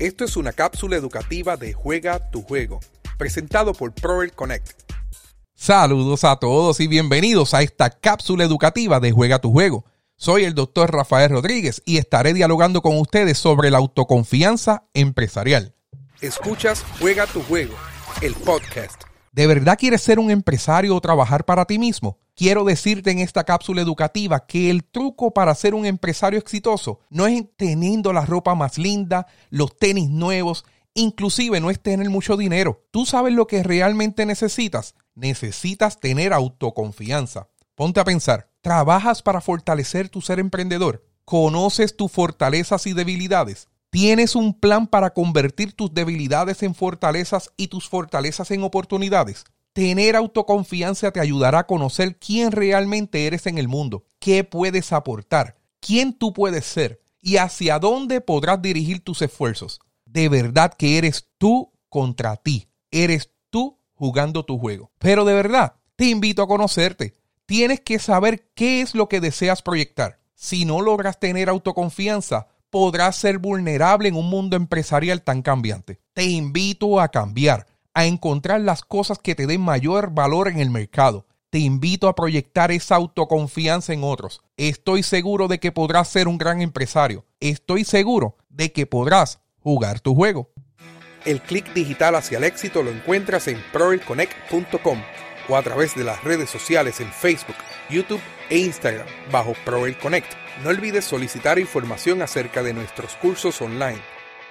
Esto es una cápsula educativa de Juega tu Juego, presentado por Proel Connect. Saludos a todos y bienvenidos a esta cápsula educativa de Juega tu Juego. Soy el doctor Rafael Rodríguez y estaré dialogando con ustedes sobre la autoconfianza empresarial. Escuchas Juega tu Juego, el podcast. ¿De verdad quieres ser un empresario o trabajar para ti mismo? Quiero decirte en esta cápsula educativa que el truco para ser un empresario exitoso no es teniendo la ropa más linda, los tenis nuevos, inclusive no es tener mucho dinero. Tú sabes lo que realmente necesitas. Necesitas tener autoconfianza. Ponte a pensar, ¿trabajas para fortalecer tu ser emprendedor? ¿Conoces tus fortalezas y debilidades? ¿Tienes un plan para convertir tus debilidades en fortalezas y tus fortalezas en oportunidades? Tener autoconfianza te ayudará a conocer quién realmente eres en el mundo, qué puedes aportar, quién tú puedes ser y hacia dónde podrás dirigir tus esfuerzos. De verdad que eres tú contra ti, eres tú jugando tu juego. Pero de verdad, te invito a conocerte. Tienes que saber qué es lo que deseas proyectar. Si no logras tener autoconfianza, podrás ser vulnerable en un mundo empresarial tan cambiante. Te invito a cambiar, a encontrar las cosas que te den mayor valor en el mercado. Te invito a proyectar esa autoconfianza en otros. Estoy seguro de que podrás ser un gran empresario. Estoy seguro de que podrás jugar tu juego. El clic digital hacia el éxito lo encuentras en proelconnect.com o a través de las redes sociales en Facebook, YouTube e Instagram bajo Proel Connect. No olvides solicitar información acerca de nuestros cursos online